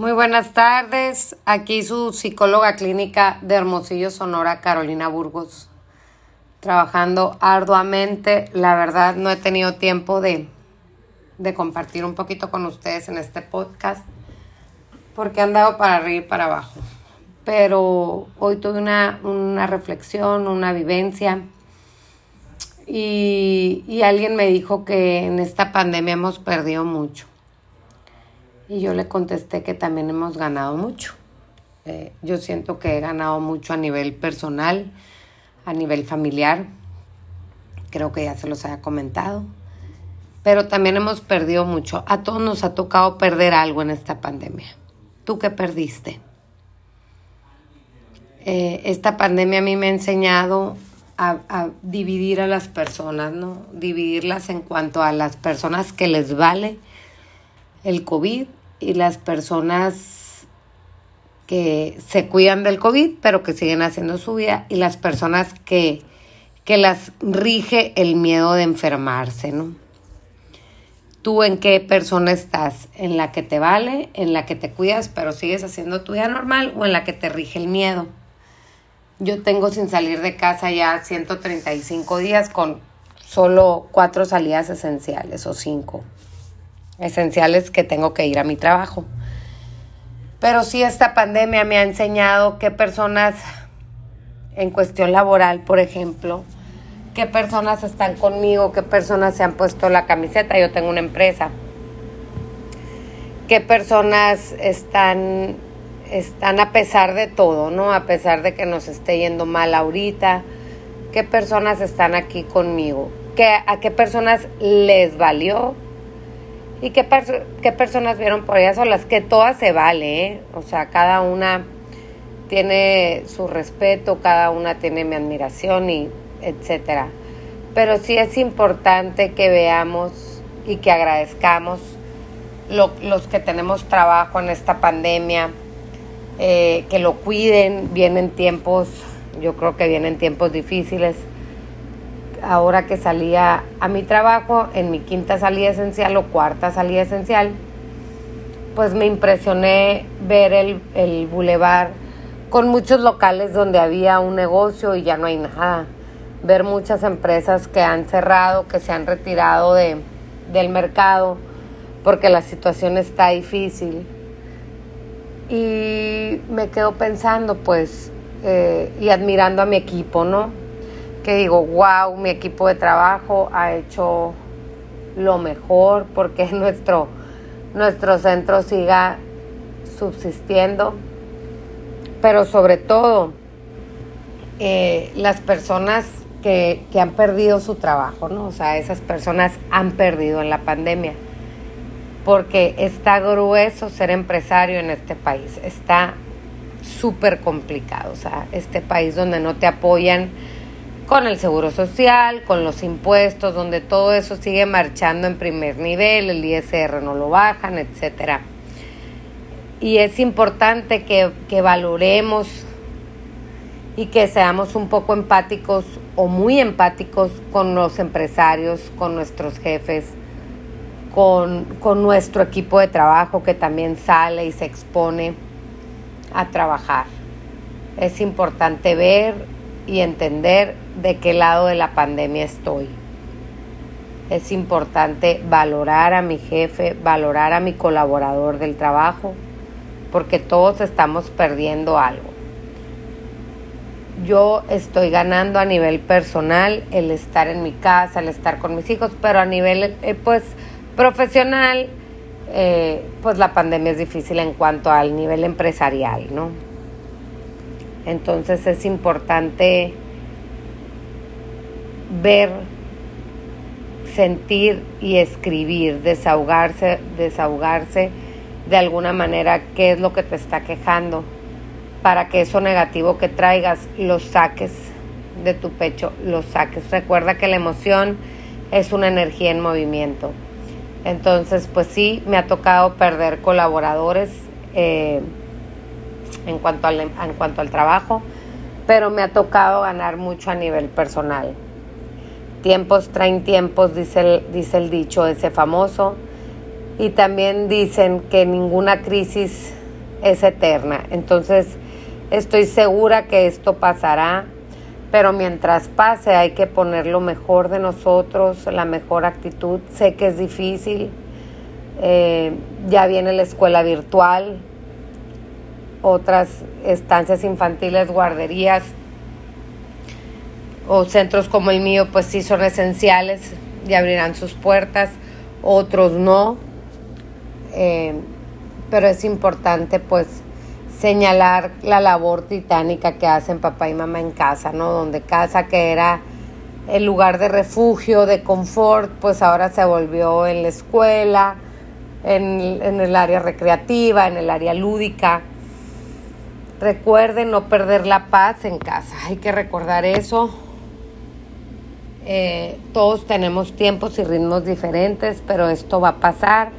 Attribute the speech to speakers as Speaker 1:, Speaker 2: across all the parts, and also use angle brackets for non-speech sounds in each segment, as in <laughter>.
Speaker 1: Muy buenas tardes. Aquí su psicóloga clínica de Hermosillo, Sonora, Carolina Burgos. Trabajando arduamente. La verdad no he tenido tiempo de, de compartir un poquito con ustedes en este podcast porque han dado para arriba y para abajo. Pero hoy tuve una, una reflexión, una vivencia y, y alguien me dijo que en esta pandemia hemos perdido mucho y yo le contesté que también hemos ganado mucho. Eh, yo siento que he ganado mucho a nivel personal, a nivel familiar. Creo que ya se los haya comentado. Pero también hemos perdido mucho. A todos nos ha tocado perder algo en esta pandemia. ¿Tú qué perdiste? Eh, esta pandemia a mí me ha enseñado a, dividir a las personas, ¿no? Dividirlas en cuanto a las personas que les vale el COVID y las personas que se cuidan del COVID, pero que siguen haciendo su vida, y las personas que, que las rige el miedo de enfermarse, ¿no? ¿Tú en qué persona estás? ¿En la que te vale, en la que te cuidas, pero sigues haciendo tu vida normal, o en la que te rige el miedo? Yo tengo sin salir de casa ya 135 días con solo cuatro salidas esenciales o cinco esenciales que tengo que ir a mi trabajo. Pero sí esta pandemia me ha enseñado qué personas en cuestión laboral, por ejemplo, qué personas están conmigo, qué personas se han puesto la camiseta, yo tengo una empresa, qué personas están, están a pesar de todo, ¿no? A pesar de que nos esté yendo mal ahorita, qué personas están aquí conmigo, ¿Qué, a qué personas les valió ¿Y qué, qué personas vieron por ellas solas? Que todas se vale, ¿eh? O sea, cada una tiene su respeto, cada una tiene mi admiración y etcétera. Pero sí es importante que veamos y que agradezcamos los que tenemos trabajo en esta pandemia, eh, que lo cuiden, vienen tiempos, yo creo que vienen tiempos difíciles ahora que salía a mi trabajo, en mi quinta salida esencial o cuarta salida esencial, pues me impresioné ver el, el bulevar con muchos locales donde había un negocio y ya no hay nada. Ver muchas empresas que han cerrado, que se han retirado de, del mercado porque la situación está difícil. Y me quedo pensando, pues, eh, y admirando a mi equipo, ¿no? Que digo, wow, mi equipo de trabajo ha hecho lo mejor porque <laughs> nuestro, nuestro centro siga subsistiendo, pero sobre todo eh, las personas que, que han perdido su trabajo, ¿no? O sea, esas personas han perdido en la pandemia, porque está grueso ser empresario en este país, está súper complicado, o sea, este país donde no te apoyan, con el seguro social, con los impuestos, donde todo eso sigue marchando en primer nivel, el ISR no lo bajan, etcétera. Y es importante que, que valoremos y que seamos un poco empáticos o muy empáticos con los empresarios, con nuestros jefes, con, con, nuestro equipo de trabajo que también sale y se expone a trabajar. Es importante ver y entender de qué lado de la pandemia estoy. Es importante valorar a mi jefe, valorar a mi colaborador del trabajo, porque todos estamos perdiendo algo. Yo estoy ganando a nivel personal el estar en mi casa, el estar con mis hijos, pero a nivel eh, pues profesional, eh, pues la pandemia es difícil en cuanto al nivel empresarial, ¿no? Entonces es importante ver, sentir y escribir, desahogarse, desahogarse de alguna manera qué es lo que te está quejando para que eso negativo que traigas lo saques de tu pecho, lo saques. Recuerda que la emoción es una energía en movimiento. Entonces, pues sí, me ha tocado perder colaboradores eh, en, cuanto al, en cuanto al trabajo, pero me ha tocado ganar mucho a nivel personal. Tiempos traen tiempos, dice el, dice el dicho ese famoso. Y también dicen que ninguna crisis es eterna. Entonces, estoy segura que esto pasará, pero mientras pase hay que poner lo mejor de nosotros, la mejor actitud. Sé que es difícil, eh, ya viene la escuela virtual, otras estancias infantiles, guarderías o centros como el mío, pues sí son esenciales y abrirán sus puertas, otros no. Eh, pero es importante pues señalar la labor titánica que hacen papá y mamá en casa, ¿no? Donde casa que era el lugar de refugio, de confort, pues ahora se volvió en la escuela, en, en el área recreativa, en el área lúdica. Recuerden no perder la paz en casa, hay que recordar eso. Eh, todos tenemos tiempos y ritmos diferentes, pero esto va a pasar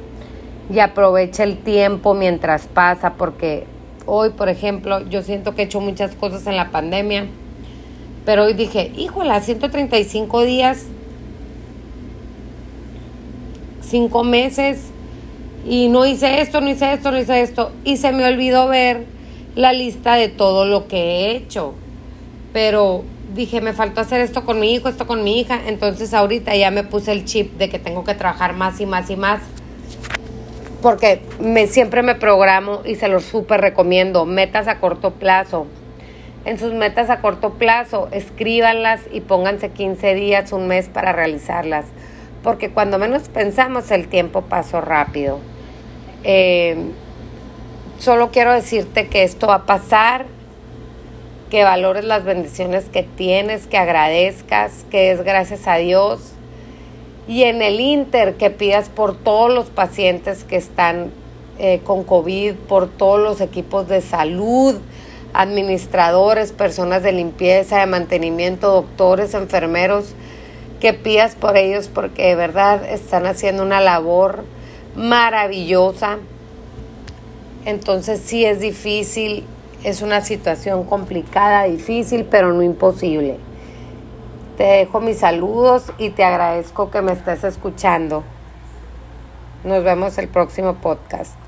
Speaker 1: y aprovecha el tiempo mientras pasa, porque hoy, por ejemplo, yo siento que he hecho muchas cosas en la pandemia, pero hoy dije, híjole, 135 días, 5 meses, y no hice esto, no hice esto, no hice esto, y se me olvidó ver la lista de todo lo que he hecho. Pero dije, me faltó hacer esto con mi hijo, esto con mi hija, entonces ahorita ya me puse el chip de que tengo que trabajar más y más y más porque me, siempre me programo y se los súper recomiendo, metas a corto plazo. En sus metas a corto plazo, escríbanlas y pónganse 15 días, un mes para realizarlas, porque cuando menos pensamos el tiempo pasó rápido. Eh, solo quiero decirte que esto va a pasar, que valores las bendiciones que tienes, que agradezcas, que es gracias a Dios y en el Inter que pidas por todos los pacientes que están eh, con COVID, por todos los equipos de salud, administradores, personas de limpieza, de mantenimiento, doctores, enfermeros, que pidas por ellos porque de verdad están haciendo una labor maravillosa. Entonces sí es difícil, es una situación complicada, difícil, pero no imposible. Te dejo mis saludos y te agradezco que me estés escuchando. Nos vemos el próximo podcast.